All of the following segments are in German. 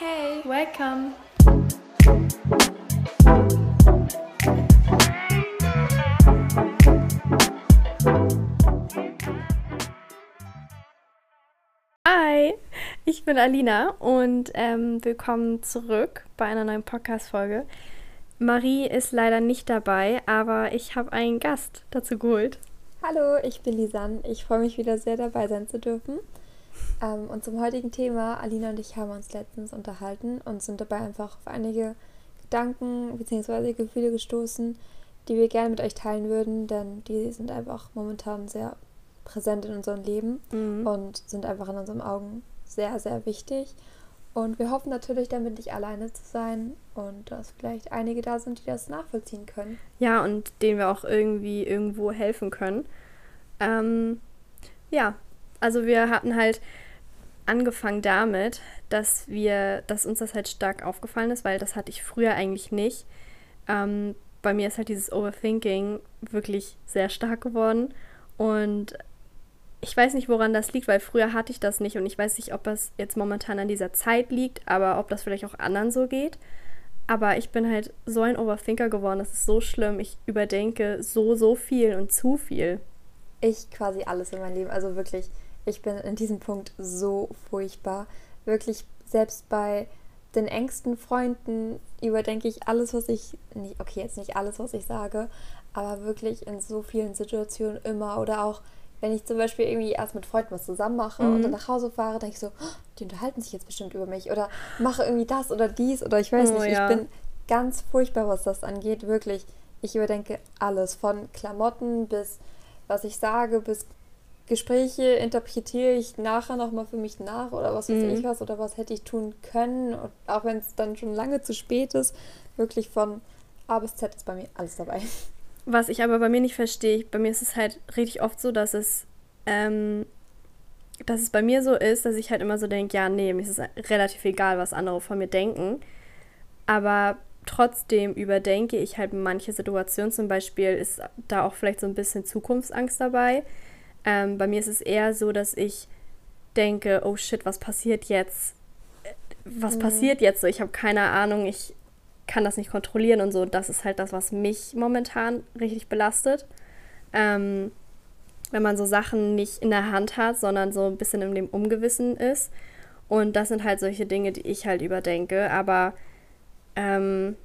Hey, welcome. Hi, ich bin Alina und ähm, willkommen zurück bei einer neuen Podcast-Folge. Marie ist leider nicht dabei, aber ich habe einen Gast dazu geholt. Hallo, ich bin Lisanne. Ich freue mich wieder sehr dabei sein zu dürfen. Ähm, und zum heutigen Thema, Alina und ich haben uns letztens unterhalten und sind dabei einfach auf einige Gedanken bzw. Gefühle gestoßen, die wir gerne mit euch teilen würden, denn die sind einfach momentan sehr präsent in unserem Leben mhm. und sind einfach in unseren Augen sehr, sehr wichtig. Und wir hoffen natürlich, damit nicht alleine zu sein und dass vielleicht einige da sind, die das nachvollziehen können. Ja, und denen wir auch irgendwie irgendwo helfen können. Ähm, ja, also wir hatten halt angefangen damit, dass wir, dass uns das halt stark aufgefallen ist, weil das hatte ich früher eigentlich nicht. Ähm, bei mir ist halt dieses Overthinking wirklich sehr stark geworden und ich weiß nicht, woran das liegt, weil früher hatte ich das nicht und ich weiß nicht, ob das jetzt momentan an dieser Zeit liegt, aber ob das vielleicht auch anderen so geht. Aber ich bin halt so ein Overthinker geworden, das ist so schlimm. Ich überdenke so, so viel und zu viel. Ich quasi alles in meinem Leben, also wirklich, ich bin in diesem Punkt so furchtbar. Wirklich, selbst bei den engsten Freunden überdenke ich alles, was ich, nicht, okay, jetzt nicht alles, was ich sage, aber wirklich in so vielen Situationen immer oder auch wenn ich zum Beispiel irgendwie erst mit Freunden was zusammen mache mhm. und dann nach Hause fahre, denke ich so, oh, die unterhalten sich jetzt bestimmt über mich oder mache irgendwie das oder dies oder ich weiß oh, nicht. Ja. Ich bin ganz furchtbar, was das angeht, wirklich. Ich überdenke alles, von Klamotten bis was ich sage, bis Gespräche interpretiere ich nachher nochmal für mich nach oder was weiß mhm. ich was oder was hätte ich tun können. Und auch wenn es dann schon lange zu spät ist, wirklich von A bis Z ist bei mir alles dabei. Was ich aber bei mir nicht verstehe, bei mir ist es halt richtig oft so, dass es, ähm, dass es bei mir so ist, dass ich halt immer so denke, ja, nee, mir ist es relativ egal, was andere von mir denken. Aber trotzdem überdenke ich halt manche Situationen. Zum Beispiel ist da auch vielleicht so ein bisschen Zukunftsangst dabei. Ähm, bei mir ist es eher so, dass ich denke, oh shit, was passiert jetzt? Was mhm. passiert jetzt so? Ich habe keine Ahnung, ich kann das nicht kontrollieren und so. Das ist halt das, was mich momentan richtig belastet. Ähm, wenn man so Sachen nicht in der Hand hat, sondern so ein bisschen in dem Ungewissen ist. Und das sind halt solche Dinge, die ich halt überdenke. Aber ähm,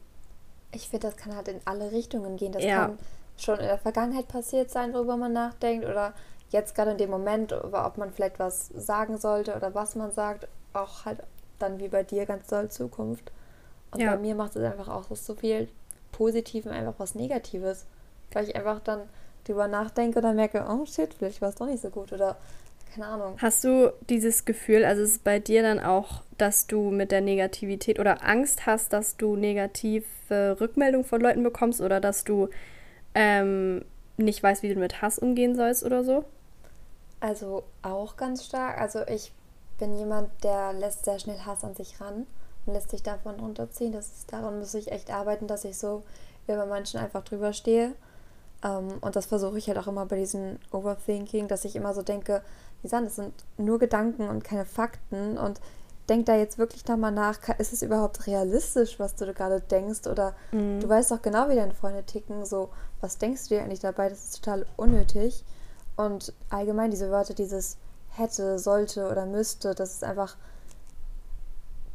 ich finde, das kann halt in alle Richtungen gehen. Das ja. kann schon in der Vergangenheit passiert sein, worüber man nachdenkt. Oder jetzt gerade in dem Moment, ob man vielleicht was sagen sollte oder was man sagt. Auch halt dann wie bei dir ganz doll Zukunft. Und ja. bei mir macht es einfach auch so viel Positiven einfach was Negatives. Weil ich einfach dann drüber nachdenke und dann merke, oh shit, vielleicht war es doch nicht so gut oder keine Ahnung. Hast du dieses Gefühl, also ist es bei dir dann auch, dass du mit der Negativität oder Angst hast, dass du negative Rückmeldungen von Leuten bekommst oder dass du ähm, nicht weißt, wie du mit Hass umgehen sollst oder so? Also auch ganz stark. Also ich bin jemand, der lässt sehr schnell Hass an sich ran und lässt sich davon runterziehen. Das ist, daran muss ich echt arbeiten, dass ich so über manchen einfach drüber stehe. Um, ähm, und das versuche ich halt auch immer bei diesem Overthinking, dass ich immer so denke, Lisanne, das sind nur Gedanken und keine Fakten und denk da jetzt wirklich nochmal nach, ist es überhaupt realistisch, was du gerade denkst? Oder mhm. du weißt doch genau, wie deine Freunde ticken, so, was denkst du dir eigentlich dabei? Das ist total unnötig. Und allgemein diese Wörter, dieses hätte, sollte oder müsste, das ist einfach,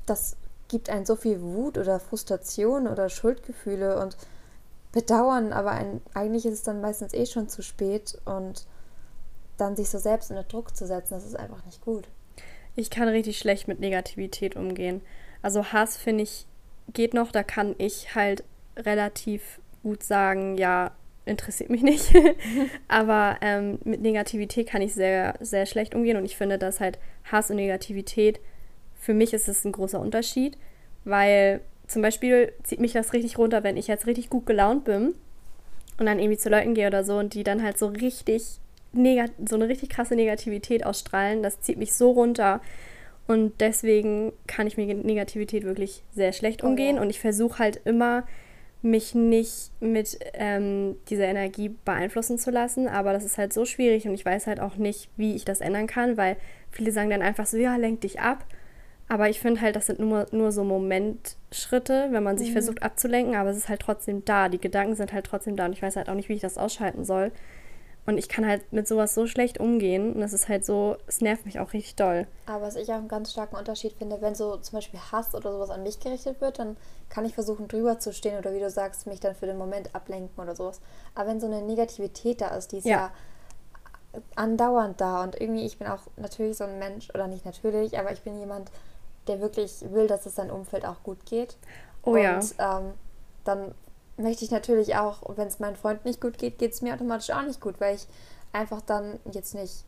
das gibt einen so viel Wut oder Frustration oder Schuldgefühle und Bedauern, aber ein, eigentlich ist es dann meistens eh schon zu spät und dann sich so selbst unter Druck zu setzen, das ist einfach nicht gut. Ich kann richtig schlecht mit Negativität umgehen. Also Hass finde ich geht noch, da kann ich halt relativ gut sagen, ja, interessiert mich nicht. Aber ähm, mit Negativität kann ich sehr, sehr schlecht umgehen und ich finde, dass halt Hass und Negativität für mich ist es ein großer Unterschied, weil zum Beispiel zieht mich das richtig runter, wenn ich jetzt richtig gut gelaunt bin und dann irgendwie zu Leuten gehe oder so und die dann halt so richtig so eine richtig krasse Negativität ausstrahlen. Das zieht mich so runter. Und deswegen kann ich mit Negativität wirklich sehr schlecht umgehen. Oh, ja. Und ich versuche halt immer, mich nicht mit ähm, dieser Energie beeinflussen zu lassen. Aber das ist halt so schwierig und ich weiß halt auch nicht, wie ich das ändern kann, weil viele sagen dann einfach so, ja, lenk dich ab. Aber ich finde halt, das sind nur, nur so Momentschritte, wenn man sich mhm. versucht abzulenken, aber es ist halt trotzdem da. Die Gedanken sind halt trotzdem da und ich weiß halt auch nicht, wie ich das ausschalten soll. Und ich kann halt mit sowas so schlecht umgehen und das ist halt so, es nervt mich auch richtig doll. Aber was ich auch einen ganz starken Unterschied finde, wenn so zum Beispiel Hass oder sowas an mich gerichtet wird, dann kann ich versuchen drüber zu stehen oder wie du sagst, mich dann für den Moment ablenken oder sowas. Aber wenn so eine Negativität da ist, die ist ja, ja andauernd da und irgendwie, ich bin auch natürlich so ein Mensch, oder nicht natürlich, aber ich bin jemand, der wirklich will, dass es seinem Umfeld auch gut geht. Oh und, ja. Ähm, dann möchte ich natürlich auch, wenn es meinem Freund nicht gut geht, geht es mir automatisch auch nicht gut, weil ich einfach dann jetzt nicht,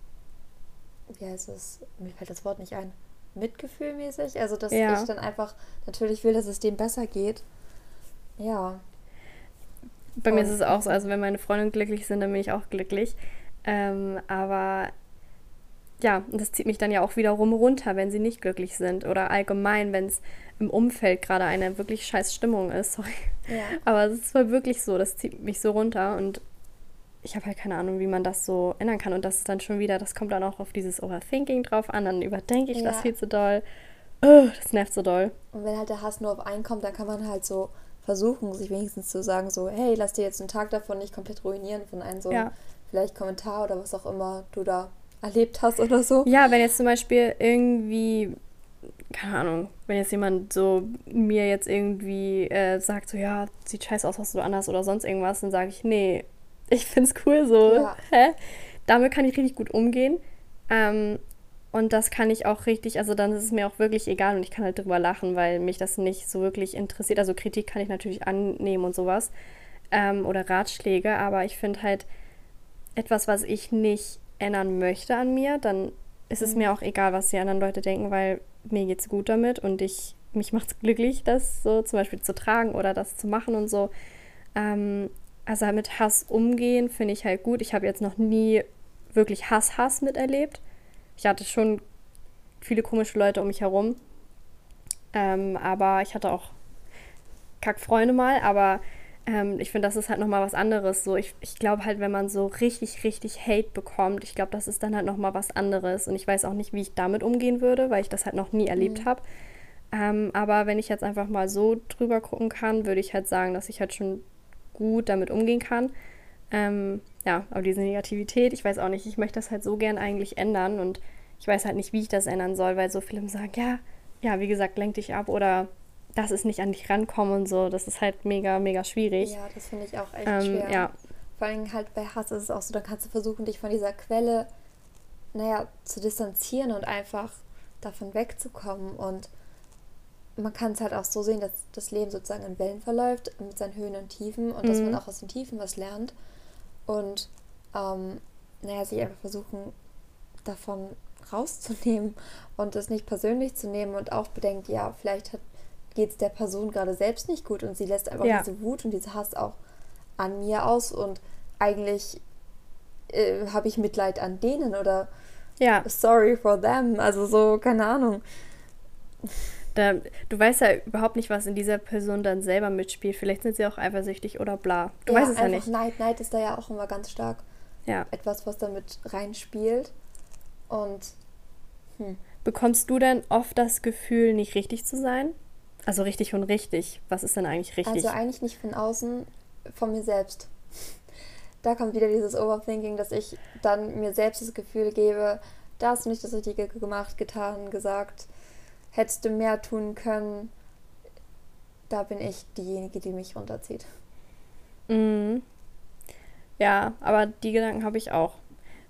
wie heißt es, mir fällt das Wort nicht ein, mitgefühlmäßig, also dass ja. ich dann einfach natürlich will, dass es dem besser geht. Ja. Bei und, mir ist es auch so, also wenn meine Freunde glücklich sind, dann bin ich auch glücklich. Ähm, aber ja, das zieht mich dann ja auch wiederum runter, wenn sie nicht glücklich sind. Oder allgemein, wenn es im Umfeld gerade eine wirklich scheiß Stimmung ist. Sorry. Ja. Aber es ist voll wirklich so, das zieht mich so runter und ich habe halt keine Ahnung, wie man das so ändern kann. Und das ist dann schon wieder, das kommt dann auch auf dieses Overthinking drauf an, dann überdenke ich ja. das viel zu doll. Oh, das nervt so doll. Und wenn halt der Hass nur auf einen kommt, dann kann man halt so versuchen, sich wenigstens zu sagen, so, hey, lass dir jetzt einen Tag davon nicht komplett ruinieren von einem so ja. vielleicht Kommentar oder was auch immer du da erlebt hast oder so. Ja, wenn jetzt zum Beispiel irgendwie, keine Ahnung, wenn jetzt jemand so mir jetzt irgendwie äh, sagt, so ja, sieht scheiße aus, hast du anders oder sonst irgendwas, dann sage ich, nee, ich find's cool so. Ja. Hä? Damit kann ich richtig gut umgehen. Ähm, und das kann ich auch richtig, also dann ist es mir auch wirklich egal und ich kann halt drüber lachen, weil mich das nicht so wirklich interessiert. Also Kritik kann ich natürlich annehmen und sowas. Ähm, oder Ratschläge, aber ich finde halt etwas, was ich nicht ändern möchte an mir, dann ist es mhm. mir auch egal, was die anderen Leute denken, weil mir geht's gut damit und ich mich es glücklich, das so zum Beispiel zu tragen oder das zu machen und so. Ähm, also mit Hass umgehen finde ich halt gut. Ich habe jetzt noch nie wirklich Hass, Hass miterlebt. Ich hatte schon viele komische Leute um mich herum. Ähm, aber ich hatte auch Kackfreunde mal, aber ähm, ich finde, das ist halt nochmal was anderes. So, ich, ich glaube halt, wenn man so richtig, richtig Hate bekommt, ich glaube, das ist dann halt nochmal was anderes. Und ich weiß auch nicht, wie ich damit umgehen würde, weil ich das halt noch nie erlebt mhm. habe. Ähm, aber wenn ich jetzt einfach mal so drüber gucken kann, würde ich halt sagen, dass ich halt schon gut damit umgehen kann. Ähm, ja, aber diese Negativität, ich weiß auch nicht, ich möchte das halt so gern eigentlich ändern und ich weiß halt nicht, wie ich das ändern soll, weil so viele sagen, ja, ja, wie gesagt, lenk dich ab oder dass es nicht an dich rankommt und so, das ist halt mega, mega schwierig. Ja, das finde ich auch echt ähm, schwer. Ja. Vor allem halt bei Hass ist es auch so, da kannst du versuchen, dich von dieser Quelle, naja, zu distanzieren und einfach davon wegzukommen. Und man kann es halt auch so sehen, dass das Leben sozusagen in Wellen verläuft, mit seinen Höhen und Tiefen und mhm. dass man auch aus den Tiefen was lernt. Und, ähm, naja, sich einfach versuchen, davon rauszunehmen und es nicht persönlich zu nehmen und auch bedenkt, ja, vielleicht hat geht es der Person gerade selbst nicht gut und sie lässt einfach ja. diese Wut und diese Hass auch an mir aus und eigentlich äh, habe ich Mitleid an denen oder ja. sorry for them, also so, keine Ahnung. Da, du weißt ja überhaupt nicht, was in dieser Person dann selber mitspielt. Vielleicht sind sie auch eifersüchtig oder bla. Du ja, weißt es ja nicht. Neid, Neid ist da ja auch immer ganz stark. Ja. Etwas, was damit reinspielt. Und hm. bekommst du denn oft das Gefühl, nicht richtig zu sein? Also richtig und richtig. Was ist denn eigentlich richtig? Also eigentlich nicht von außen, von mir selbst. Da kommt wieder dieses Overthinking, dass ich dann mir selbst das Gefühl gebe, da hast du nicht das Richtige gemacht, getan, gesagt, hättest du mehr tun können. Da bin ich diejenige, die mich runterzieht. Mhm. Ja, aber die Gedanken habe ich auch.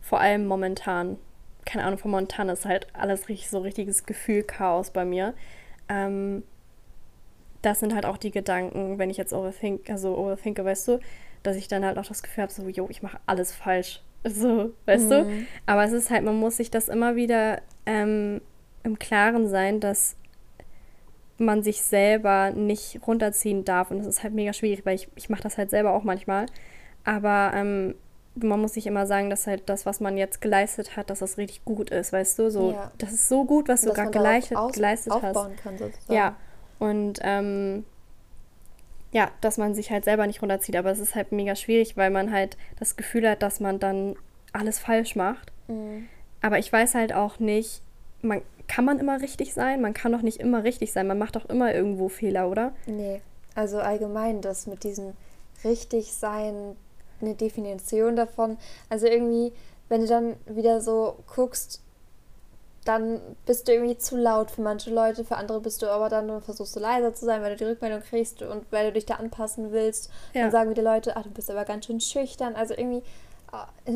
Vor allem momentan. Keine Ahnung, von momentan ist halt alles richtig so richtiges Gefühlchaos bei mir. Ähm, das sind halt auch die Gedanken, wenn ich jetzt overthink, also overthinke, weißt du, dass ich dann halt auch das Gefühl habe, so, jo, ich mache alles falsch. So, weißt mhm. du? Aber es ist halt, man muss sich das immer wieder ähm, im Klaren sein, dass man sich selber nicht runterziehen darf. Und das ist halt mega schwierig, weil ich, ich mache das halt selber auch manchmal. Aber ähm, man muss sich immer sagen, dass halt das, was man jetzt geleistet hat, dass das richtig gut ist, weißt du? So, ja. das ist so gut, was du gerade geleistet, geleistet hast. Kann, sozusagen. Ja, und ähm, ja, dass man sich halt selber nicht runterzieht. Aber es ist halt mega schwierig, weil man halt das Gefühl hat, dass man dann alles falsch macht. Mhm. Aber ich weiß halt auch nicht, man kann man immer richtig sein? Man kann doch nicht immer richtig sein. Man macht doch immer irgendwo Fehler, oder? Nee, also allgemein das mit diesem richtig sein, eine Definition davon. Also irgendwie, wenn du dann wieder so guckst, dann bist du irgendwie zu laut für manche Leute, für andere bist du aber dann und versuchst du leiser zu sein, weil du die Rückmeldung kriegst und weil du dich da anpassen willst. Ja. Dann sagen wieder Leute, ach, du bist aber ganz schön schüchtern. Also irgendwie äh,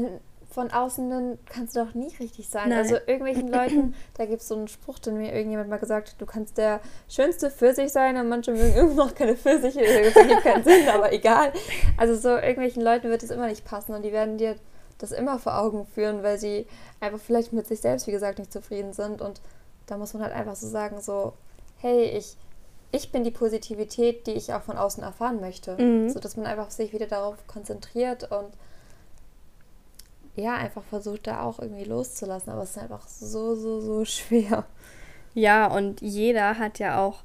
von außen kannst du doch nie richtig sein. Nein. Also irgendwelchen Leuten, da gibt es so einen Spruch, den mir irgendjemand mal gesagt hat, du kannst der schönste Pfirsich sein und manche mögen immer noch keine Pfirsiche, das ergibt keinen Sinn, aber egal. Also so irgendwelchen Leuten wird es immer nicht passen und die werden dir das immer vor Augen führen, weil sie einfach vielleicht mit sich selbst, wie gesagt, nicht zufrieden sind. Und da muss man halt einfach so sagen, so, hey, ich, ich bin die Positivität, die ich auch von außen erfahren möchte. Mhm. So dass man einfach sich wieder darauf konzentriert und ja, einfach versucht, da auch irgendwie loszulassen. Aber es ist einfach so, so, so schwer. Ja, und jeder hat ja auch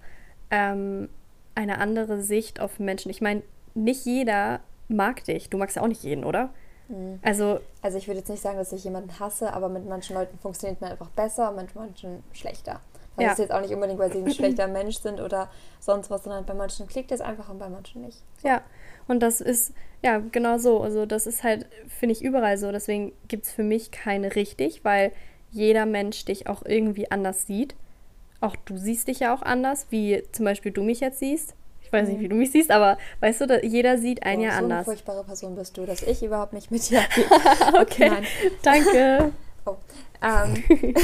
ähm, eine andere Sicht auf Menschen. Ich meine, nicht jeder mag dich. Du magst ja auch nicht jeden, oder? Mhm. Also, also ich würde jetzt nicht sagen, dass ich jemanden hasse, aber mit manchen Leuten funktioniert man einfach besser und mit manchen schlechter. Das ja. ist jetzt auch nicht unbedingt, weil sie ein schlechter Mensch sind oder sonst was, sondern bei manchen klickt es einfach und bei manchen nicht. So. Ja, und das ist, ja, genau so. Also das ist halt, finde ich, überall so. Deswegen gibt es für mich keine richtig, weil jeder Mensch dich auch irgendwie anders sieht. Auch du siehst dich ja auch anders, wie zum Beispiel du mich jetzt siehst. Ich weiß nicht, wie du mich siehst, aber weißt du, jeder sieht einen oh, ja so anders. So eine furchtbare Person bist du, dass ich überhaupt nicht mit dir Okay, danke. oh. Ähm,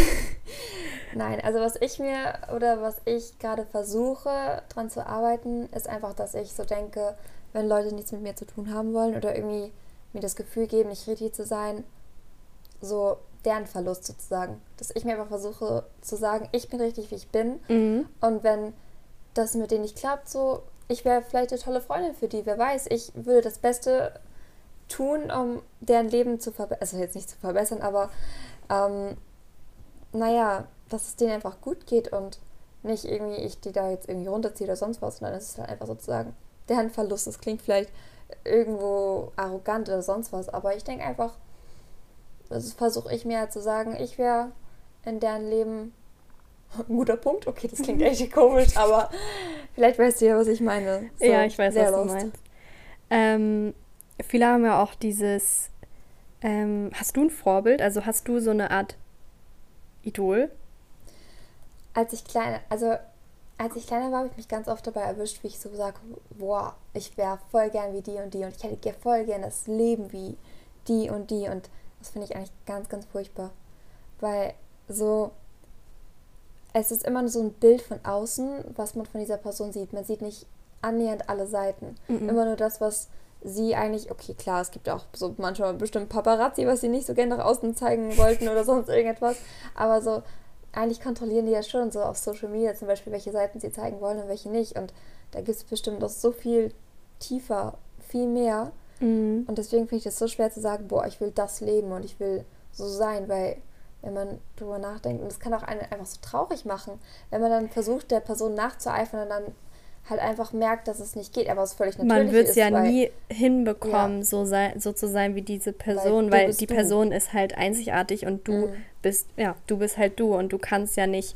Nein, also was ich mir oder was ich gerade versuche dran zu arbeiten, ist einfach, dass ich so denke, wenn Leute nichts mit mir zu tun haben wollen oder irgendwie mir das Gefühl geben, nicht richtig zu sein, so deren Verlust sozusagen. Dass ich mir einfach versuche zu sagen, ich bin richtig, wie ich bin. Mhm. Und wenn das mit denen nicht klappt, so ich wäre vielleicht eine tolle Freundin für die, wer weiß. Ich würde das Beste tun, um deren Leben zu verbessern. Also jetzt nicht zu verbessern, aber ähm, naja, dass es denen einfach gut geht und nicht irgendwie ich die da jetzt irgendwie runterziehe oder sonst was, sondern es ist halt einfach sozusagen deren Verlust. Das klingt vielleicht irgendwo arrogant oder sonst was, aber ich denke einfach, das versuche ich mir halt zu sagen, ich wäre in deren Leben ein guter Punkt. Okay, das klingt echt komisch, aber vielleicht weißt du ja, was ich meine. So, ja, ich weiß, was lost. du meinst. Ähm, viele haben ja auch dieses. Ähm, hast du ein Vorbild? Also hast du so eine Art Idol? Als ich kleiner, also als ich kleiner war, habe ich mich ganz oft dabei erwischt, wie ich so sage, boah, ich wäre voll gern wie die und die und ich hätte voll gern das Leben wie die und die und das finde ich eigentlich ganz, ganz furchtbar. Weil so, es ist immer so ein Bild von außen, was man von dieser Person sieht. Man sieht nicht annähernd alle Seiten. Mhm. Immer nur das, was sie eigentlich, okay, klar, es gibt auch so manchmal bestimmt Paparazzi, was sie nicht so gerne nach außen zeigen wollten oder sonst irgendetwas. Aber so, eigentlich kontrollieren die ja schon so auf Social Media zum Beispiel, welche Seiten sie zeigen wollen und welche nicht. Und da gibt es bestimmt noch so viel tiefer, viel mehr. Mhm. Und deswegen finde ich das so schwer zu sagen, boah, ich will das leben und ich will so sein, weil wenn man drüber nachdenkt. Und das kann auch einen einfach so traurig machen, wenn man dann versucht, der Person nachzueifern und dann halt einfach merkt, dass es nicht geht, aber es völlig natürlich Man wird es ja weil, nie hinbekommen, ja. so, sein, so zu sein wie diese Person, weil, weil die du. Person ist halt einzigartig und du mhm. bist, ja, du bist halt du und du kannst ja nicht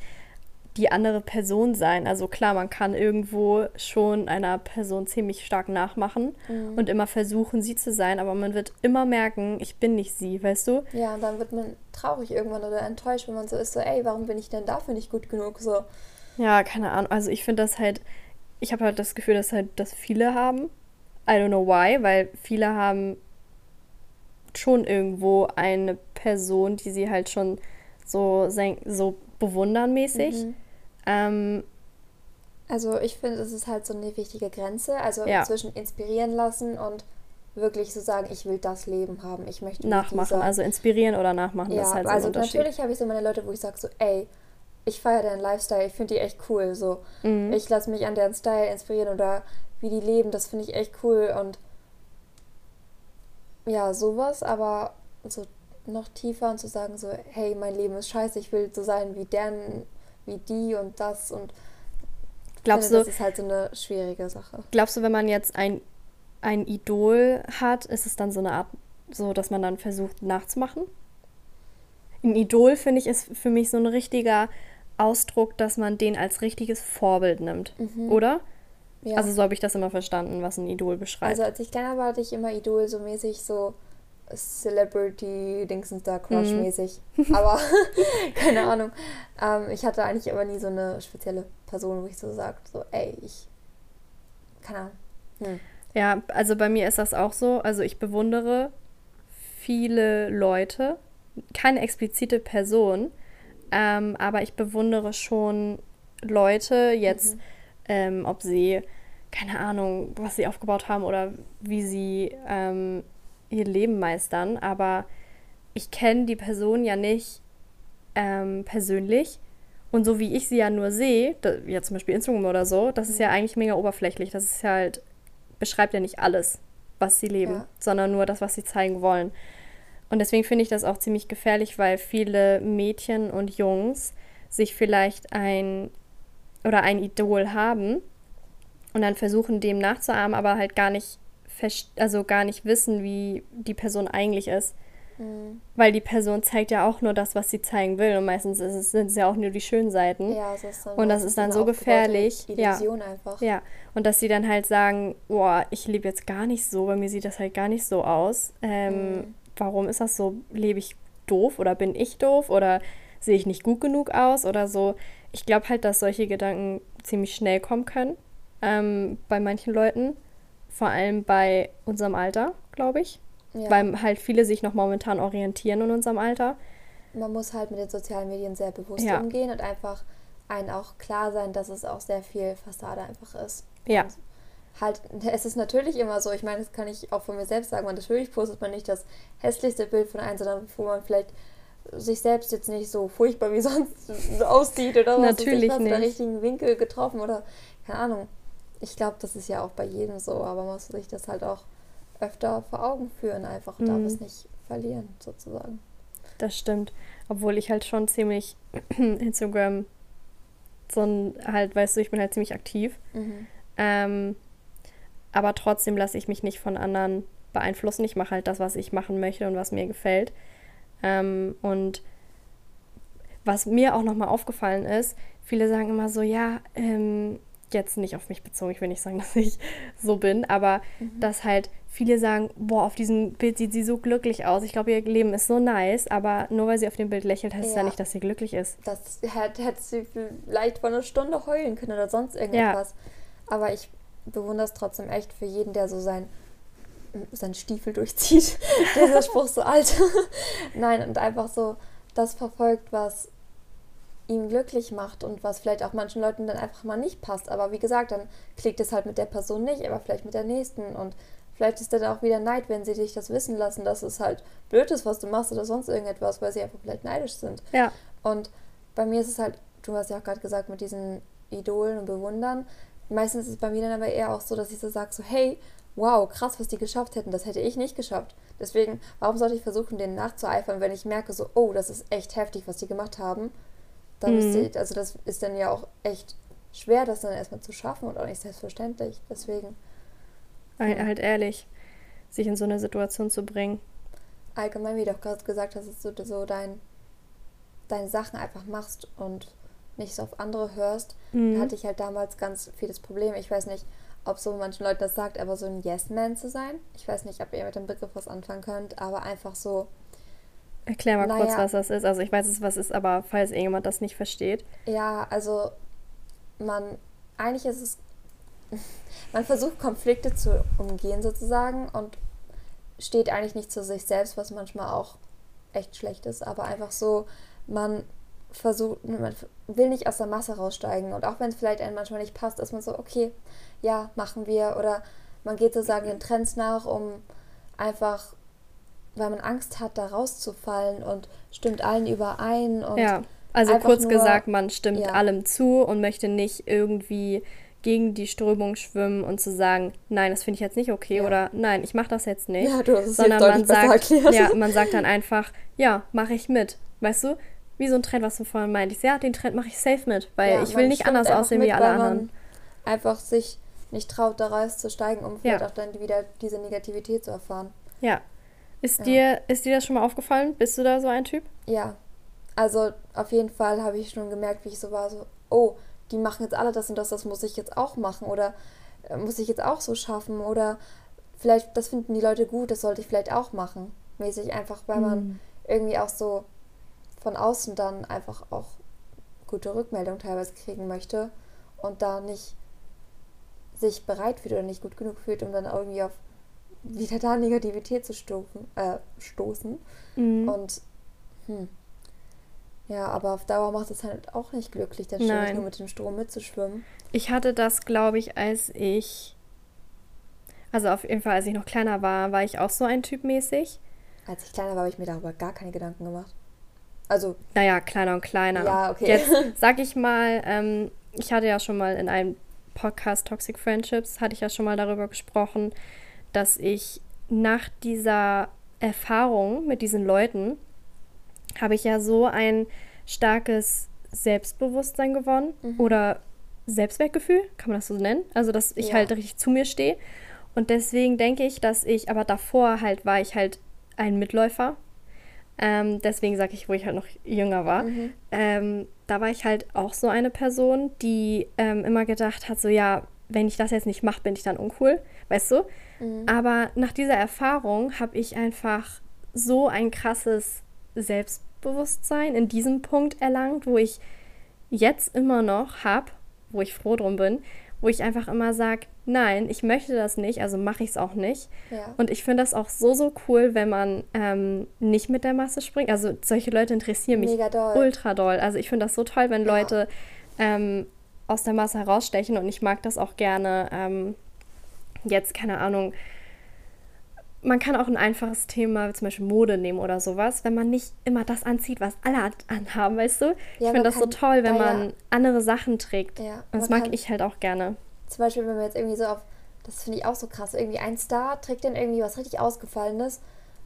die andere Person sein. Also klar, man kann irgendwo schon einer Person ziemlich stark nachmachen mhm. und immer versuchen, sie zu sein, aber man wird immer merken, ich bin nicht sie, weißt du? Ja, und dann wird man traurig irgendwann oder enttäuscht, wenn man so ist, so, ey, warum bin ich denn dafür nicht gut genug? So. Ja, keine Ahnung. Also ich finde das halt, ich habe halt das Gefühl, dass halt das viele haben. I don't know why, weil viele haben schon irgendwo eine Person, die sie halt schon so, so bewundern mäßig. Mhm. Ähm, also ich finde, es ist halt so eine wichtige Grenze, also ja. zwischen inspirieren lassen und wirklich so sagen, ich will das Leben haben, ich möchte nachmachen, also inspirieren oder nachmachen, ja, das ist halt so also natürlich habe ich so meine Leute, wo ich sage so, ey, ich feiere deren Lifestyle, ich finde die echt cool, so mhm. ich lasse mich an deren Style inspirieren oder wie die leben, das finde ich echt cool und ja, sowas, aber so noch tiefer und zu sagen so, hey, mein Leben ist scheiße, ich will so sein wie deren wie die und das und glaubst finde, du, das ist halt so eine schwierige Sache. Glaubst du, wenn man jetzt ein, ein Idol hat, ist es dann so eine Art, so dass man dann versucht nachzumachen? Ein Idol, finde ich, ist für mich so ein richtiger Ausdruck, dass man den als richtiges Vorbild nimmt, Mhm. oder? Ja. Also so habe ich das immer verstanden, was ein Idol beschreibt. Also als ich kleiner war, hatte ich immer Idol so mäßig so Celebrity Dingsens da Crush Mhm. mäßig. Aber keine Ahnung. Ähm, ich hatte eigentlich aber nie so eine spezielle Person, wo ich so sage, so ey, ich keine Ahnung. Hm. Ja, also bei mir ist das auch so. Also ich bewundere viele Leute, keine explizite Person, ähm, aber ich bewundere schon Leute jetzt, ähm, ob sie, keine Ahnung, was sie aufgebaut haben oder wie sie ähm, ihr Leben meistern. Aber ich kenne die Person ja nicht ähm, persönlich. Und so wie ich sie ja nur sehe, da, ja zum Beispiel Instagram oder so, das ist ja eigentlich mega oberflächlich. Das ist ja halt, beschreibt ja nicht alles, was sie leben, Ja. sondern nur das, was sie zeigen wollen. Und deswegen finde ich das auch ziemlich gefährlich, weil viele Mädchen und Jungs sich vielleicht ein oder ein Idol haben und dann versuchen, dem nachzuahmen, aber halt gar nicht, also gar nicht wissen, wie die Person eigentlich ist. Mhm. Weil die Person zeigt ja auch nur das, was sie zeigen will. Und meistens ist es, sind es ja auch nur die schönen Seiten. Ja, es ist dann Und das ist dann so gefährlich. Ja. Illusion einfach. Ja, und dass sie dann halt sagen, boah, ich lebe jetzt gar nicht so, bei mir sieht das halt gar nicht so aus. Ähm, Mhm. Warum ist das so? Lebe ich doof oder bin ich doof oder sehe ich nicht gut genug aus oder so? Ich glaube halt, dass solche Gedanken ziemlich schnell kommen können ähm, bei manchen Leuten, vor allem bei unserem Alter, glaube ich, Ja. weil halt viele sich noch momentan orientieren in unserem Alter. man muss halt mit den sozialen Medien sehr bewusst Ja. umgehen und einfach einen auch klar sein, dass es auch sehr viel Fassade einfach ist. Ja. Und halt, es ist natürlich immer so, ich meine, das kann ich auch von mir selbst sagen, man natürlich postet man nicht das hässlichste Bild von einem, sondern wo man vielleicht sich selbst jetzt nicht so furchtbar wie sonst aussieht oder was Natürlich ich was, oder nicht. richtigen Winkel getroffen oder keine Ahnung. Ich glaube, das ist ja auch bei jedem so, aber man muss sich das halt auch öfter vor Augen führen, einfach darf Mhm. es nicht verlieren, sozusagen. Das stimmt. Obwohl ich halt schon ziemlich Instagram so ein, halt, weißt du, ich bin halt ziemlich aktiv. Mhm. Ähm, aber trotzdem lasse ich mich nicht von anderen beeinflussen. Ich mache halt das, was ich machen möchte und was mir gefällt. Ähm, und was mir auch nochmal aufgefallen ist, viele sagen immer so, ja, ähm, jetzt nicht auf mich bezogen, ich will nicht sagen, dass ich so bin, aber dass halt viele sagen, boah, auf diesem Bild sieht sie so glücklich aus. Ich glaube, ihr Leben ist so nice, aber nur weil sie auf dem Bild lächelt, heißt es ja Ja. nicht, dass sie glücklich ist. Das hätte, hätte sie vielleicht vor einer Stunde heulen können oder sonst irgendetwas. Aber ich bewundere es trotzdem echt für jeden, der so sein, seinen Stiefel durchzieht. Dieser Spruch so alt. Nein, und einfach so das verfolgt, was ihn glücklich macht und was vielleicht auch manchen Leuten dann einfach mal nicht passt. Aber wie gesagt, dann klickt es halt mit der Person nicht, aber vielleicht mit der nächsten. Und vielleicht ist dann auch wieder Neid, wenn sie dich das wissen lassen, dass es halt blöd ist, was du machst oder sonst irgendetwas, weil sie einfach vielleicht neidisch sind. Ja, Und bei mir ist es halt, du hast ja auch gerade gesagt, mit diesen Idolen und Bewundern. Meistens ist es bei mir dann aber eher auch so, dass ich so sage, so, hey, wow, krass, was die geschafft hätten, das hätte ich nicht geschafft. Deswegen, warum sollte ich versuchen, denen nachzueifern, wenn ich merke, so, oh, das ist echt heftig, was die gemacht haben. Dann Mhm. müsste ich, also das ist dann ja auch echt schwer, das dann erstmal zu schaffen und auch nicht selbstverständlich. Deswegen, halt, halt ehrlich, sich in so eine Situation zu bringen. allgemein, wie du auch gerade gesagt hast, dass du so dein, deine Sachen einfach machst und nicht so auf andere hörst, Mhm. hatte ich halt damals ganz viel das Problem. Ich weiß nicht, ob so manchen Leuten das sagt, aber so ein Yes-Man zu sein. Ich weiß nicht, ob ihr mit dem Begriff was anfangen könnt, aber einfach so, Erklär mal kurz, Naja. was das ist. Also ich weiß es, was ist, aber falls irgendjemand das nicht versteht. ja, also man, eigentlich ist es, man versucht Konflikte zu umgehen sozusagen und steht eigentlich nicht zu sich selbst, was manchmal auch echt schlecht ist, aber einfach so, man versucht, man will nicht aus der Masse raussteigen und auch wenn es vielleicht einem manchmal nicht passt, ist man so, okay, ja, machen wir oder man geht sozusagen den Trends nach, um einfach, weil man Angst hat, da rauszufallen und stimmt allen überein und Ja, also kurz nur- gesagt, man stimmt ja. allem zu und möchte nicht irgendwie gegen die Strömung schwimmen und zu sagen, nein, das finde ich jetzt nicht okay Ja. oder nein, ich mache das jetzt nicht. Ja, du hast es sondern man sagt, ja, man sagt dann einfach, ja, mache ich mit. Weißt du? Wie so ein Trend, was du vorhin meintest. Ja, den Trend mache ich safe mit, weil Ja, ich will nicht anders aussehen mit, wie alle anderen. Einfach sich nicht traut, da rauszusteigen, um vielleicht auch dann wieder diese Negativität zu erfahren. Ja. Ist, Ja. Dir, ist dir das schon mal aufgefallen? Bist du da so ein Typ? Ja. Also auf jeden Fall habe ich schon gemerkt, wie ich so war, so, oh, die machen jetzt alle das und das, das muss ich jetzt auch machen oder äh, muss ich jetzt auch so schaffen oder vielleicht, das finden die Leute gut, das sollte ich vielleicht auch machen. Mäßig einfach, weil man mhm. irgendwie auch so von außen dann einfach auch gute Rückmeldung teilweise kriegen möchte und da nicht sich bereit fühlt oder nicht gut genug fühlt, um dann irgendwie auf wieder da Negativität zu stoßen. Äh, stoßen. Mhm. Und hm. Ja, aber auf Dauer macht es halt auch nicht glücklich, dann ständig nur mit dem Strom mitzuschwimmen. Ich hatte das, glaube ich, als ich. Also auf jeden Fall, als ich noch kleiner war, war ich auch so ein Typ mäßig. Als ich kleiner war, habe ich mir darüber gar keine Gedanken gemacht. Also. Naja, kleiner und kleiner. Ja, okay. Jetzt sag ich mal, ähm, ich hatte ja schon mal in einem Podcast Toxic Friendships, hatte ich ja schon mal darüber gesprochen, dass ich nach dieser Erfahrung mit diesen Leuten habe ich ja so ein starkes Selbstbewusstsein gewonnen mhm. oder Selbstwertgefühl, kann man das so nennen? Also, dass ich ja. halt richtig zu mir stehe. Und deswegen denke ich, dass ich, aber davor halt war ich halt ein Mitläufer. Ähm, deswegen sage ich, wo ich halt noch jünger war. Mhm. Ähm, da war ich halt auch so eine Person, die ähm, immer gedacht hat, so ja, wenn ich das jetzt nicht mache, bin ich dann uncool, weißt du? Mhm. Aber nach dieser Erfahrung habe ich einfach so ein krasses Selbstbewusstsein in diesem Punkt erlangt, wo ich jetzt immer noch habe, wo ich froh drum bin, wo ich einfach immer sage, nein, ich möchte das nicht, also mache ich es auch nicht. Ja. Und ich finde das auch so, so cool, wenn man ähm, nicht mit der Masse springt. Also solche Leute interessieren mich doll. ultra doll. Also ich finde das so toll, wenn ja. Leute ähm, aus der Masse herausstechen und ich mag das auch gerne. Ähm, jetzt, keine Ahnung, man kann auch ein einfaches Thema, zum Beispiel Mode nehmen oder sowas, wenn man nicht immer das anzieht, was alle anhaben, weißt du? Ja, ich finde das so toll, wenn man ja, andere Sachen trägt. Ja, und das mag ich halt auch gerne. Zum Beispiel, wenn man jetzt irgendwie so auf, das finde ich auch so krass, irgendwie ein Star trägt dann irgendwie was richtig Ausgefallenes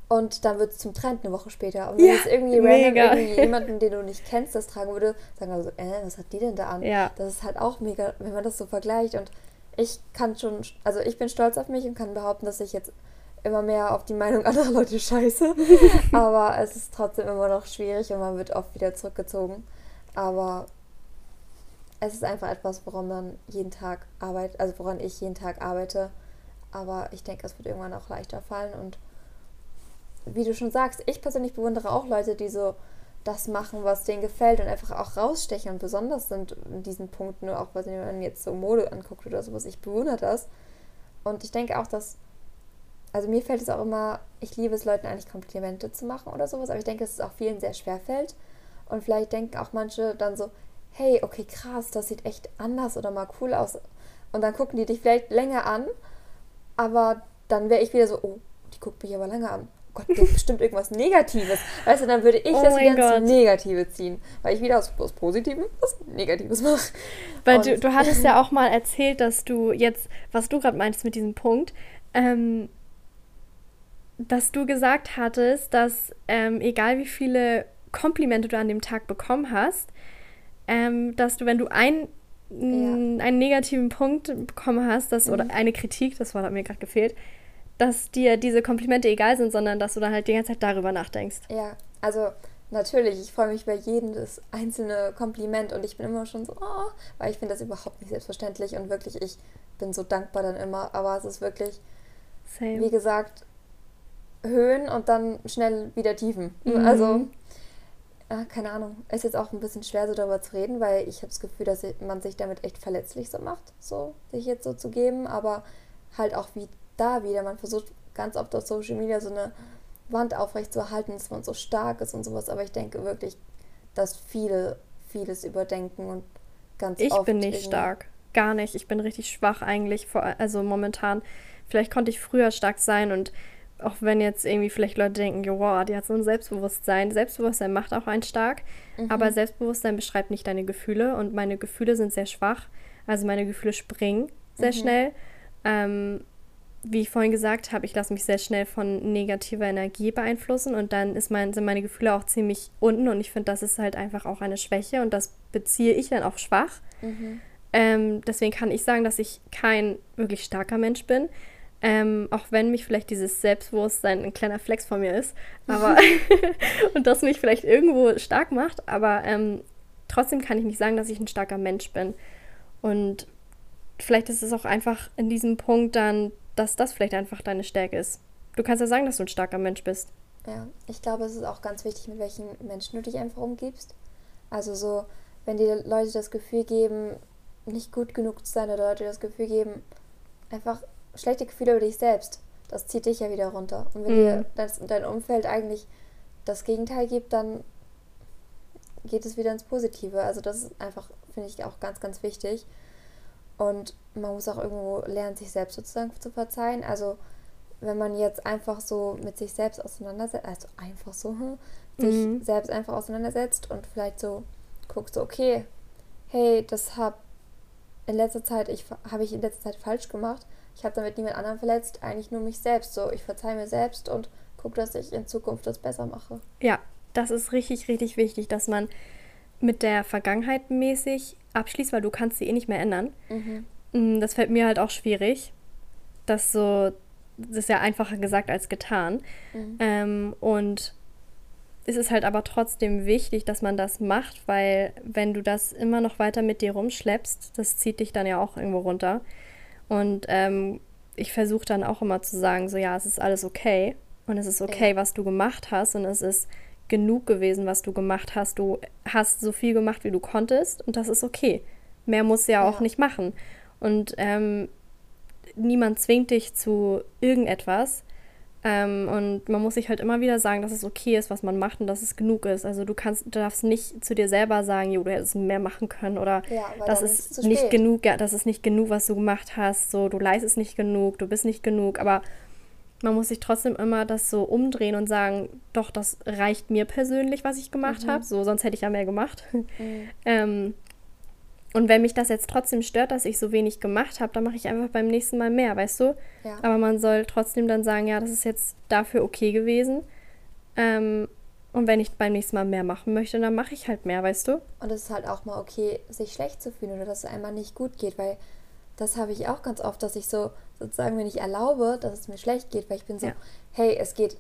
und dann wird es zum Trend eine Woche später. Und wenn ja, jetzt irgendwie mega. random irgendwie jemanden, den du nicht kennst, das tragen würde, sagen wir so, äh, was hat die denn da an? Ja. Das ist halt auch mega, wenn man das so vergleicht und ich kann schon, also ich bin stolz auf mich und kann behaupten, dass ich jetzt immer mehr auf die Meinung anderer Leute scheiße. Aber es ist trotzdem immer noch schwierig und man wird oft wieder zurückgezogen. Aber es ist einfach etwas, woran man jeden Tag arbeitet, also woran ich jeden Tag arbeite. Aber ich denke, es wird irgendwann auch leichter fallen. Und wie du schon sagst, ich persönlich bewundere auch Leute, die so das machen, was denen gefällt und einfach auch rausstechen und besonders sind in diesen Punkten, auch was man jetzt so Mode anguckt oder sowas. Ich bewundere das. Und ich denke auch, dass also mir fällt es auch immer, ich liebe es, Leuten eigentlich Komplimente zu machen oder sowas, aber ich denke, dass es auch vielen sehr schwer fällt. Und vielleicht denken auch manche dann so, hey, okay, krass, das sieht echt anders oder mal cool aus. Und dann gucken die dich vielleicht länger an, aber dann wäre ich wieder so, oh, die guckt mich aber länger an. Gott, ist bestimmt irgendwas Negatives. Weißt du, dann würde ich oh das wieder ins Negative ziehen, weil ich wieder aus, aus Positivem was Negatives mache. Weil du, du hattest ja auch mal erzählt, dass du jetzt, was du gerade meinst mit diesem Punkt, ähm, dass du gesagt hattest, dass ähm, egal wie viele Komplimente du an dem Tag bekommen hast, ähm, dass du, wenn du ein, ja. einen negativen Punkt bekommen hast, dass, mhm. oder eine Kritik, das Wort hat mir gerade gefehlt, dass dir diese Komplimente egal sind, sondern dass du dann halt die ganze Zeit darüber nachdenkst. Ja, also natürlich, ich freue mich bei jedem das einzelne Kompliment und ich bin immer schon so, oh, weil ich finde das überhaupt nicht selbstverständlich und wirklich, ich bin so dankbar dann immer, aber es ist wirklich, Same. wie gesagt, Höhen und dann schnell wieder Tiefen. Mhm. Also, äh, keine Ahnung. Ist jetzt auch ein bisschen schwer, so darüber zu reden, weil ich habe das Gefühl, dass man sich damit echt verletzlich so macht, so sich jetzt so zu geben. Aber halt auch wie da wieder. Man versucht ganz oft auf Social Media so eine Wand aufrecht zu erhalten, dass man so stark ist und sowas. Aber ich denke wirklich, dass viele vieles überdenken und ganz ich oft. Ich bin nicht stark. Gar nicht. Ich bin richtig schwach eigentlich, vor, also momentan. Vielleicht konnte ich früher stark sein und auch wenn jetzt irgendwie vielleicht Leute denken, wow, die hat so ein Selbstbewusstsein. Selbstbewusstsein macht auch einen stark, mhm. aber Selbstbewusstsein beschreibt nicht deine Gefühle und meine Gefühle sind sehr schwach. Also meine Gefühle springen sehr mhm. schnell. Ähm, wie ich vorhin gesagt habe, ich lasse mich sehr schnell von negativer Energie beeinflussen und dann mein, sind meine Gefühle auch ziemlich unten und ich finde, das ist halt einfach auch eine Schwäche und das beziehe ich dann auch schwach. Mhm. Ähm, deswegen kann ich sagen, dass ich kein wirklich starker Mensch bin. Ähm, auch wenn mich vielleicht dieses Selbstbewusstsein ein kleiner Flex von mir ist, aber und das mich vielleicht irgendwo stark macht, aber ähm, trotzdem kann ich nicht sagen, dass ich ein starker Mensch bin. Und vielleicht ist es auch einfach in diesem Punkt dann, dass das vielleicht einfach deine Stärke ist. Du kannst ja sagen, dass du ein starker Mensch bist. Ja, ich glaube, es ist auch ganz wichtig, mit welchen Menschen du dich einfach umgibst. Also so, wenn dir Leute das Gefühl geben, nicht gut genug zu sein oder Leute das Gefühl geben, einfach schlechte Gefühle über dich selbst, das zieht dich ja wieder runter. Und wenn mhm. dir das, dein Umfeld eigentlich das Gegenteil gibt, dann geht es wieder ins Positive. Also das ist einfach, finde ich, auch ganz, ganz wichtig. Und man muss auch irgendwo lernen, sich selbst sozusagen zu verzeihen. Also wenn man jetzt einfach so mit sich selbst auseinandersetzt, also einfach so, hm, sich mhm. selbst einfach auseinandersetzt und vielleicht so guckt, so, okay, hey, das habe in letzter Zeit, ich habe ich in letzter Zeit falsch gemacht. Ich habe damit niemand anderen verletzt, eigentlich nur mich selbst. So, ich verzeihe mir selbst und gucke, dass ich in Zukunft das besser mache. Ja, das ist richtig, richtig wichtig, dass man mit der Vergangenheit mäßig abschließt, weil du kannst sie eh nicht mehr ändern. Mhm. Mm, das fällt mir halt auch schwierig. Das so, das ist ja einfacher gesagt als getan. Mhm. Ähm, und es ist halt aber trotzdem wichtig, dass man das macht, weil wenn du das immer noch weiter mit dir rumschleppst, das zieht dich dann ja auch irgendwo runter. Und ähm, ich versuche dann auch immer zu sagen, so ja, es ist alles okay und es ist okay, ja. was du gemacht hast und es ist genug gewesen, was du gemacht hast. Du hast so viel gemacht, wie du konntest und das ist okay. Mehr musst du ja, ja. auch nicht machen. Und ähm, niemand zwingt dich zu irgendetwas. Ähm, und man muss sich halt immer wieder sagen, dass es okay ist, was man macht und dass es genug ist. Also du kannst, du darfst nicht zu dir selber sagen, jo, du hättest mehr machen können oder ja, das ist nicht genug, ja, das ist nicht genug, was du gemacht hast. So, du leistest nicht genug, du bist nicht genug. Aber man muss sich trotzdem immer das so umdrehen und sagen, doch, das reicht mir persönlich, was ich gemacht mhm. habe. So, sonst hätte ich ja mehr gemacht. Mhm. ähm, und wenn mich das jetzt trotzdem stört, dass ich so wenig gemacht habe, dann mache ich einfach beim nächsten Mal mehr, weißt du? Ja. Aber man soll trotzdem dann sagen, ja, das ist jetzt dafür okay gewesen. Ähm, und wenn ich beim nächsten Mal mehr machen möchte, dann mache ich halt mehr, weißt du? Und es ist halt auch mal okay, sich schlecht zu fühlen oder dass es einmal nicht gut geht, weil das habe ich auch ganz oft, dass ich so sozusagen, wenn ich erlaube, dass es mir schlecht geht, weil ich bin so, ja. hey, es geht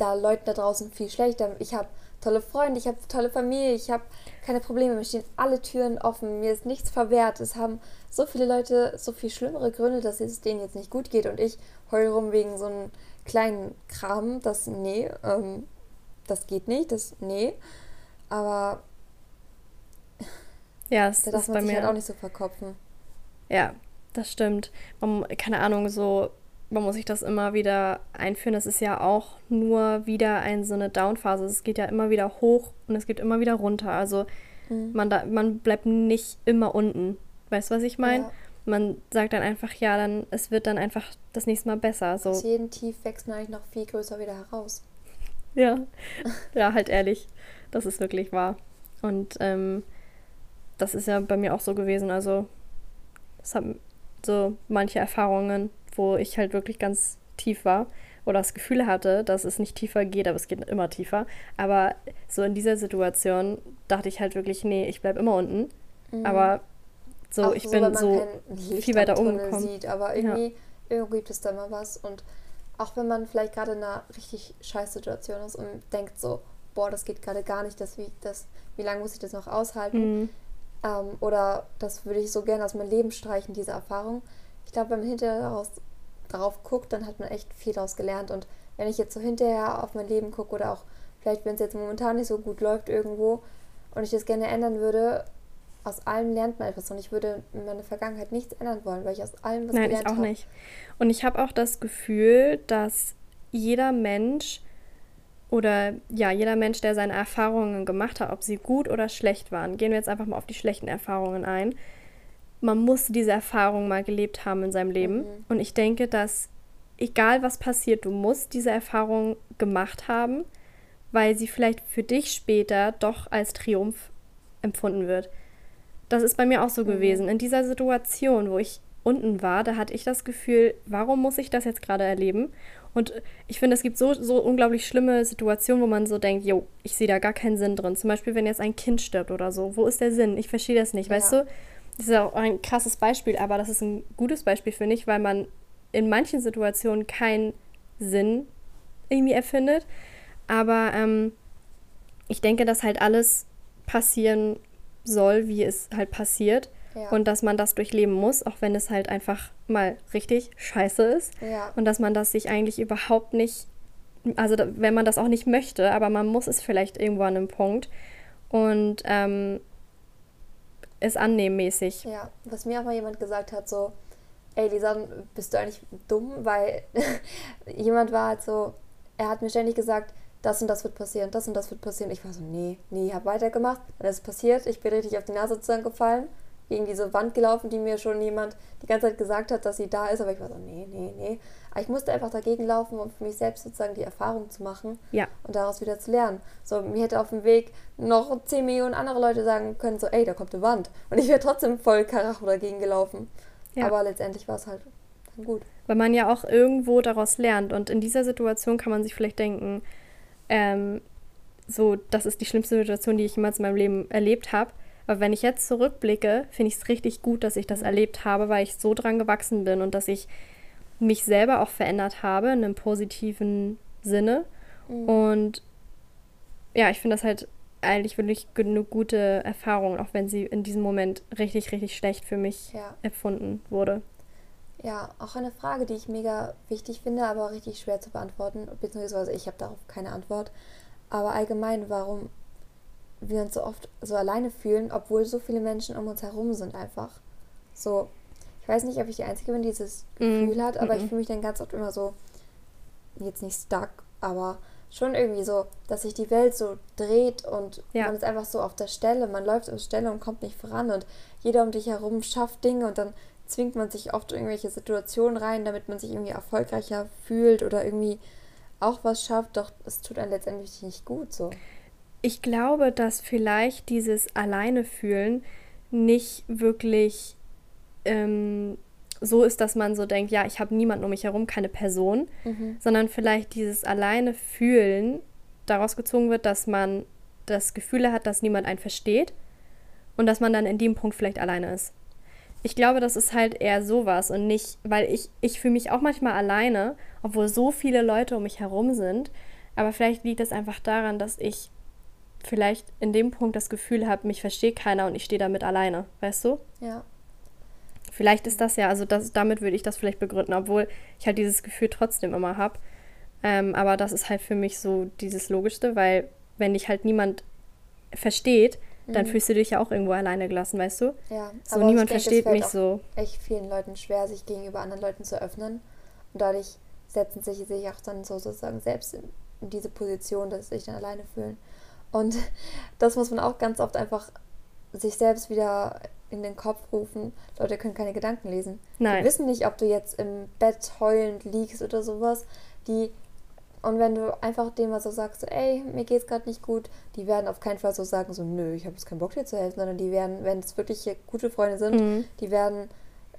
da Leuten da draußen viel schlechter. Ich habe tolle Freunde, ich habe tolle Familie, ich habe keine Probleme, mir stehen alle Türen offen, mir ist nichts verwehrt. Es haben so viele Leute so viel schlimmere Gründe, dass es denen jetzt nicht gut geht und ich heule rum wegen so einem kleinen Kram, das, nee, ähm, das geht nicht, das, nee. Aber ja, es da darf man sich halt auch nicht so verkopfen. Ja, das stimmt. Man, keine Ahnung, so, man muss sich das immer wieder einführen. Das ist ja auch nur wieder ein, so eine Downphase. Es geht ja immer wieder hoch und es geht immer wieder runter. Also mhm. man, da, man bleibt nicht immer unten. Weißt du, was ich meine? Ja. Man sagt dann einfach, ja, dann es wird dann einfach das nächste Mal besser. So. Aus jedem Tief wächst man eigentlich noch viel größer wieder heraus. Ja, ja, halt ehrlich. Das ist wirklich wahr. Und ähm, das ist ja bei mir auch so gewesen. Also, es hat so manche Erfahrungen, wo ich halt wirklich ganz tief war oder das Gefühl hatte, dass es nicht tiefer geht, aber es geht immer tiefer. Aber so in dieser Situation dachte ich halt wirklich, nee, ich bleibe immer unten. Mhm. Aber so, Auch ich so, bin so viel weiter oben gekommen. Sieht, aber irgendwie, ja. irgendwie gibt es da mal was. Und auch wenn man vielleicht gerade in einer richtig scheiß Situation ist und denkt so, boah, das geht gerade gar nicht, das, wie, das, wie lange muss ich das noch aushalten? Mhm. Ähm, oder das würde ich so gerne aus meinem Leben streichen, diese Erfahrung. Ich glaube, wenn man hinterher darauf guckt, dann hat man echt viel daraus gelernt. Und wenn ich jetzt so hinterher auf mein Leben gucke oder auch vielleicht, wenn es jetzt momentan nicht so gut läuft irgendwo und ich das gerne ändern würde, aus allem lernt man etwas und ich würde in meiner Vergangenheit nichts ändern wollen, weil ich aus allem was Nein, gelernt habe. Nein, ich auch hab. nicht. Und ich habe auch das Gefühl, dass jeder Mensch oder ja, jeder Mensch, der seine Erfahrungen gemacht hat, ob sie gut oder schlecht waren, gehen wir jetzt einfach mal auf die schlechten Erfahrungen ein. Man muss diese Erfahrung mal gelebt haben in seinem Leben. Mhm. Und ich denke, dass egal was passiert, du musst diese Erfahrung gemacht haben, weil sie vielleicht für dich später doch als Triumph empfunden wird. Das ist bei mir auch so mhm. gewesen. In dieser Situation, wo ich unten war, da hatte ich das Gefühl, warum muss ich das jetzt gerade erleben? Und ich finde, es gibt so, so unglaublich schlimme Situationen, wo man so denkt, jo, ich sehe da gar keinen Sinn drin. Zum Beispiel, wenn jetzt ein Kind stirbt oder so. Wo ist der Sinn? Ich verstehe das nicht, ja. weißt du? Das ist auch ein krasses Beispiel, aber das ist ein gutes Beispiel, finde ich, weil man in manchen Situationen keinen Sinn irgendwie erfindet. Aber ähm, ich denke, dass halt alles passieren soll, wie es halt passiert. Ja. Und dass man das durchleben muss, auch wenn es halt einfach mal richtig scheiße ist. Ja. Und dass man das sich eigentlich überhaupt nicht, also wenn man das auch nicht möchte, aber man muss es vielleicht irgendwo an einem Punkt. Und ähm, es annehmen mäßig. Ja, was mir auch mal jemand gesagt hat, so, ey Lisa, bist du eigentlich dumm? Weil jemand war halt so, er hat mir ständig gesagt, das und das wird passieren, das und das wird passieren. Ich war so, nee, nee, ich habe weitergemacht, dann ist es passiert, ich bin richtig auf die Nase zusammengefallen gegen diese Wand gelaufen, die mir schon jemand die ganze Zeit gesagt hat, dass sie da ist, aber ich war so, nee, nee, nee. Aber ich musste einfach dagegen laufen, um für mich selbst sozusagen die Erfahrung zu machen ja. und daraus wieder zu lernen. So, mir hätte auf dem Weg noch 10 Millionen andere Leute sagen können, so, ey, da kommt eine Wand. Und ich wäre trotzdem voll Karacho dagegen gelaufen. Ja. Aber letztendlich war es halt gut. Weil man ja auch irgendwo daraus lernt. Und in dieser Situation kann man sich vielleicht denken, ähm, so, das ist die schlimmste Situation, die ich jemals in meinem Leben erlebt habe. Aber wenn ich jetzt zurückblicke, finde ich es richtig gut, dass ich das erlebt habe, weil ich so dran gewachsen bin und dass ich mich selber auch verändert habe in einem positiven Sinne. Mhm. Und ja, ich finde das halt eigentlich wirklich eine gute Erfahrung, auch wenn sie in diesem Moment richtig, richtig schlecht für mich ja. empfunden wurde. Ja, auch eine Frage, die ich mega wichtig finde, aber richtig schwer zu beantworten, beziehungsweise ich habe darauf keine Antwort. Aber allgemein, warum wir uns so oft so alleine fühlen, obwohl so viele Menschen um uns herum sind einfach. So, ich weiß nicht, ob ich die Einzige bin, die dieses mhm. Gefühl hat, aber mm. ich fühle mich dann ganz oft immer so, jetzt nicht stuck, aber schon irgendwie so, dass sich die Welt so dreht und ja. man ist einfach so auf der Stelle, man läuft auf der Stelle und kommt nicht voran und jeder um dich herum schafft Dinge und dann zwingt man sich oft irgendwelche Situationen rein, damit man sich irgendwie erfolgreicher fühlt oder irgendwie auch was schafft, doch es tut einem letztendlich nicht gut so ich glaube, dass vielleicht dieses Alleine fühlen nicht wirklich ähm, so ist, dass man so denkt, ja, ich habe niemanden um mich herum, keine Person, mhm. sondern vielleicht dieses Alleine fühlen daraus gezogen wird, dass man das Gefühl hat, dass niemand einen versteht und dass man dann in dem Punkt vielleicht alleine ist. Ich glaube, das ist halt eher sowas und nicht, weil ich, ich fühle mich auch manchmal alleine, obwohl so viele Leute um mich herum sind. Aber vielleicht liegt es einfach daran, dass ich vielleicht in dem Punkt das Gefühl habe, mich versteht keiner und ich stehe damit alleine, weißt du? Ja. Vielleicht ist das ja, also das, damit würde ich das vielleicht begründen, obwohl ich halt dieses Gefühl trotzdem immer habe. Ähm, aber das ist halt für mich so dieses Logischste, weil wenn dich halt niemand versteht, dann mhm. fühlst du dich ja auch irgendwo alleine gelassen, weißt du? Ja. So niemand denke, versteht mich so. Echt vielen Leuten schwer, sich gegenüber anderen Leuten zu öffnen. Und dadurch setzen sich, sich auch dann so sozusagen selbst in diese Position, dass sie sich dann alleine fühlen. Und das muss man auch ganz oft einfach sich selbst wieder in den Kopf rufen. Leute können keine Gedanken lesen. Nein. Die wissen nicht, ob du jetzt im Bett heulend liegst oder sowas. Die und wenn du einfach dem mal so sagst, so, ey, mir geht's gerade nicht gut, die werden auf keinen Fall so sagen, so, nö, ich habe jetzt keinen Bock dir zu helfen, sondern die werden, wenn es wirklich gute Freunde sind, mhm. die werden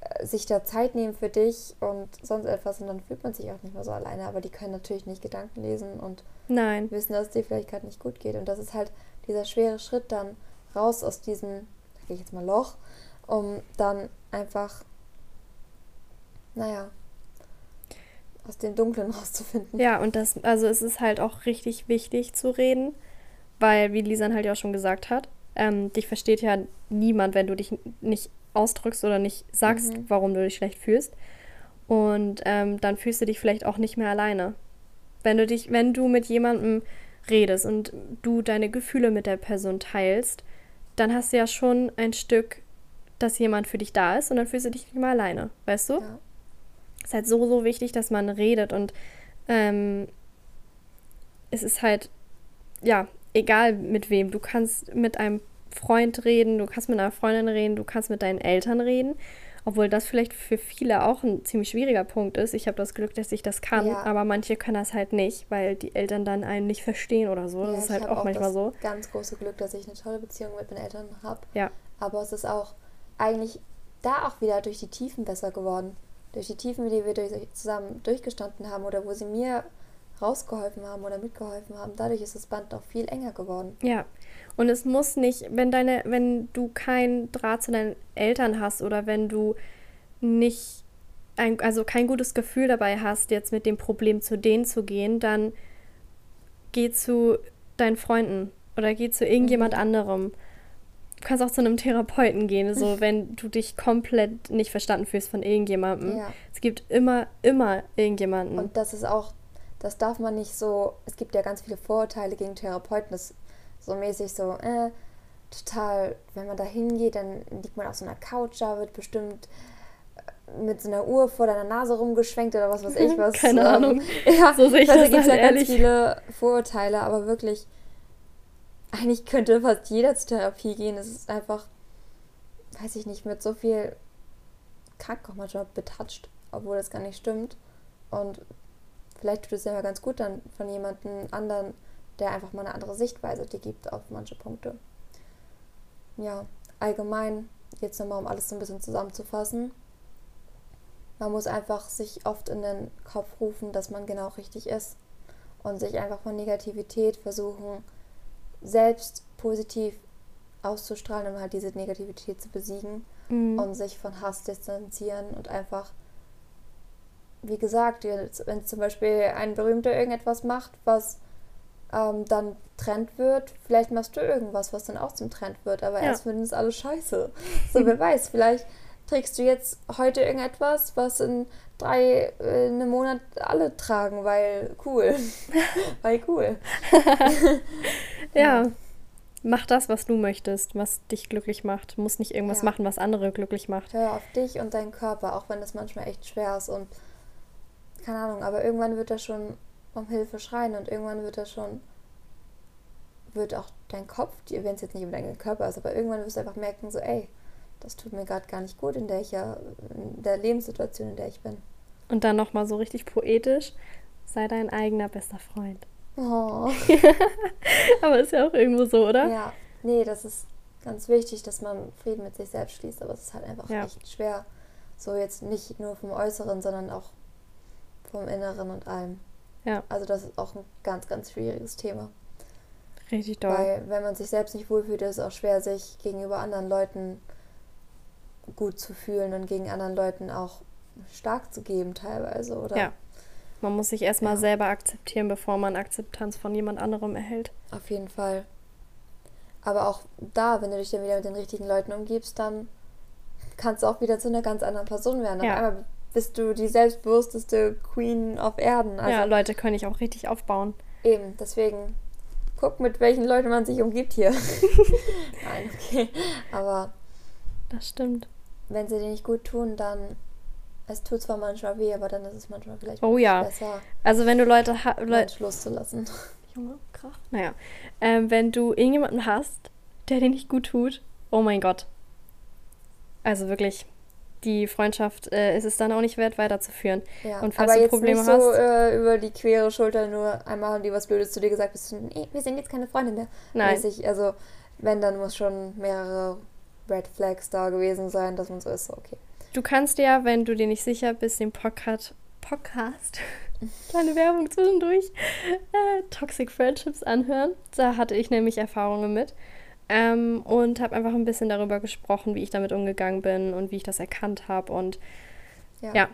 äh, sich da Zeit nehmen für dich und sonst etwas und dann fühlt man sich auch nicht mehr so alleine. Aber die können natürlich nicht Gedanken lesen und Nein. wissen, dass es dir vielleicht gerade nicht gut geht. Und das ist halt dieser schwere Schritt dann raus aus diesem, sag ich jetzt mal Loch, um dann einfach, naja, aus dem Dunklen rauszufinden. Ja, und das, also es ist halt auch richtig wichtig zu reden, weil, wie Lisan halt ja auch schon gesagt hat, ähm, dich versteht ja niemand, wenn du dich nicht ausdrückst oder nicht sagst, mhm. warum du dich schlecht fühlst. Und ähm, dann fühlst du dich vielleicht auch nicht mehr alleine. Wenn du dich, wenn du mit jemandem redest und du deine Gefühle mit der Person teilst, dann hast du ja schon ein Stück, dass jemand für dich da ist und dann fühlst du dich nicht mehr alleine, weißt du? Ja. Es ist halt so, so wichtig, dass man redet und ähm, es ist halt, ja, egal mit wem. Du kannst mit einem Freund reden, du kannst mit einer Freundin reden, du kannst mit deinen Eltern reden. Obwohl das vielleicht für viele auch ein ziemlich schwieriger Punkt ist. Ich habe das Glück, dass ich das kann, ja. aber manche können das halt nicht, weil die Eltern dann einen nicht verstehen oder so. Das ja, ist halt auch, auch manchmal so. Ganz große Glück, dass ich eine tolle Beziehung mit meinen Eltern habe. Ja. Aber es ist auch eigentlich da auch wieder durch die Tiefen besser geworden. Durch die Tiefen, die wir durch, zusammen durchgestanden haben oder wo sie mir rausgeholfen haben oder mitgeholfen haben. Dadurch ist das Band noch viel enger geworden. Ja, und es muss nicht, wenn deine, wenn du keinen Draht zu deinen Eltern hast oder wenn du nicht ein, also kein gutes Gefühl dabei hast, jetzt mit dem Problem zu denen zu gehen, dann geh zu deinen Freunden oder geh zu irgendjemand mhm. anderem. Du kannst auch zu einem Therapeuten gehen, so wenn du dich komplett nicht verstanden fühlst von irgendjemandem. Ja. Es gibt immer, immer irgendjemanden. Und das ist auch, das darf man nicht so, es gibt ja ganz viele Vorurteile gegen Therapeuten, das so mäßig so, äh, total, wenn man da hingeht, dann liegt man auf so einer Couch, da wird bestimmt äh, mit so einer Uhr vor deiner Nase rumgeschwenkt oder was weiß ich was. Keine ähm, Ahnung. Ja, so sehe ich also das gibt halt ganz viele Vorurteile, aber wirklich, eigentlich könnte fast jeder zur Therapie gehen. Es ist einfach, weiß ich nicht, mit so viel Kack auch manchmal betatscht, obwohl das gar nicht stimmt. Und vielleicht tut es ja mal ganz gut dann von jemandem anderen, der einfach mal eine andere Sichtweise dir gibt auf manche Punkte ja, allgemein, jetzt nochmal, um alles so ein bisschen zusammenzufassen, man muss einfach sich oft in den Kopf rufen, dass man genau richtig ist und sich einfach von Negativität versuchen, selbst positiv auszustrahlen und halt diese Negativität zu besiegen mhm. und sich von Hass distanzieren und einfach, wie gesagt, wenn zum Beispiel ein Berühmter irgendetwas macht, was ähm, dann Trend wird, vielleicht machst du irgendwas, was dann auch zum Trend wird, aber ja. erst finden es alle scheiße. So, wer weiß, vielleicht trägst du jetzt heute irgendetwas, was in drei, äh, in einem Monat alle tragen, weil cool. weil cool. ja. Mach das, was du möchtest, was dich glücklich macht. Du musst nicht irgendwas ja. machen, was andere glücklich macht. Hör auf dich und deinen Körper, auch wenn das manchmal echt schwer ist und keine Ahnung, aber irgendwann wird er schon um Hilfe schreien und irgendwann wird er schon wird auch dein Kopf, wenn es jetzt nicht über deinen Körper ist, aber irgendwann wirst du einfach merken, so, ey, das tut mir gerade gar nicht gut in der ich ja, in der Lebenssituation, in der ich bin. Und dann nochmal so richtig poetisch, sei dein eigener bester Freund. Oh. aber ist ja auch irgendwo so, oder? Ja, nee, das ist ganz wichtig, dass man Frieden mit sich selbst schließt, aber es ist halt einfach ja. echt schwer. So jetzt nicht nur vom Äußeren, sondern auch vom Inneren und allem. Ja. Also das ist auch ein ganz, ganz schwieriges Thema. Richtig doll. Weil wenn man sich selbst nicht wohlfühlt, ist es auch schwer, sich gegenüber anderen Leuten gut zu fühlen und gegen anderen Leuten auch stark zu geben teilweise, oder? Ja. Man muss sich erstmal ja. selber akzeptieren, bevor man Akzeptanz von jemand anderem erhält. Auf jeden Fall. Aber auch da, wenn du dich dann wieder mit den richtigen Leuten umgibst, dann kannst du auch wieder zu einer ganz anderen Person werden. Ja. Auf einmal bist du die selbstbewussteste Queen auf Erden. Also ja, Leute können ich auch richtig aufbauen. Eben, deswegen guck, mit welchen Leuten man sich umgibt hier. Nein, okay. Aber. Das stimmt. Wenn sie dir nicht gut tun, dann. Es tut zwar manchmal weh, aber dann ist es manchmal vielleicht oh, ja. besser. Also wenn du Leute. Le loszulassen. Junge, krach. Naja. Ähm, wenn du irgendjemanden hast, der dir nicht gut tut, oh mein Gott. Also wirklich, die Freundschaft äh, ist es dann auch nicht wert, weiterzuführen. Ja, und falls aber du jetzt Probleme nicht so, hast. Äh, über die quere Schulter nur einmal haben die was Blödes zu dir gesagt, bist du, nee, wir sind jetzt keine Freunde mehr. Nein. Mäßig. Also, wenn, dann muss schon mehrere Red Flags da gewesen sein, dass man so ist, okay. Du kannst ja, wenn du dir nicht sicher bist, den Podcast, Podcast, kleine Werbung zwischendurch, äh, Toxic Friendships anhören. Da hatte ich nämlich Erfahrungen mit. Ähm, und habe einfach ein bisschen darüber gesprochen, wie ich damit umgegangen bin und wie ich das erkannt habe. Und ja. ja.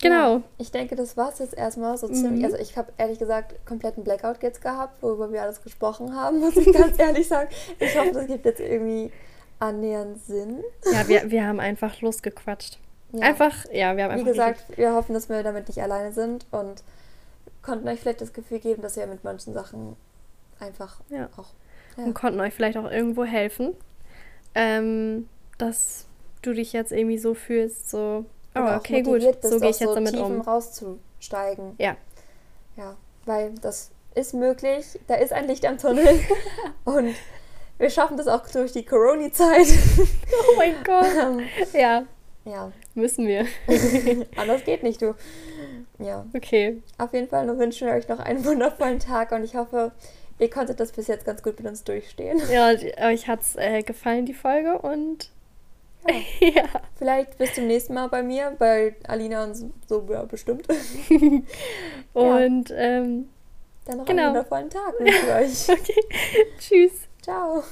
Genau. Ja, ich denke, das war es jetzt erstmal so ziemlich. Mhm. Also ich habe ehrlich gesagt kompletten Blackout jetzt gehabt, worüber wir alles gesprochen haben, muss ich ganz ehrlich sagen. Ich hoffe, das gibt jetzt irgendwie annähernd Sinn. Ja, wir, wir haben einfach losgequatscht. Ja. Einfach, ja, wir haben einfach. Wie gesagt, wir hoffen, dass wir damit nicht alleine sind und konnten euch vielleicht das Gefühl geben, dass ihr mit manchen Sachen einfach ja. auch ja. und konnten euch vielleicht auch irgendwo helfen, ähm, dass du dich jetzt irgendwie so fühlst, so, oh, okay, gut, so gehe ich jetzt so damit Tiefen um. rauszusteigen. Ja. Ja, weil das ist möglich, da ist ein Licht am Tunnel und wir schaffen das auch durch die Corona-Zeit. oh mein Gott. Ähm, ja. Ja. Müssen wir. Anders geht nicht, du. Ja. Okay. Auf jeden Fall wünschen wir euch noch einen wundervollen Tag und ich hoffe, Ihr konntet das bis jetzt ganz gut mit uns durchstehen. Ja, euch hat es äh, gefallen, die Folge. Und ja. ja. Vielleicht bis zum nächsten Mal bei mir, bei Alina und so ja, bestimmt. und ja. ähm, dann noch genau. einen wundervollen Tag wünsche ich euch. okay. Tschüss. Ciao.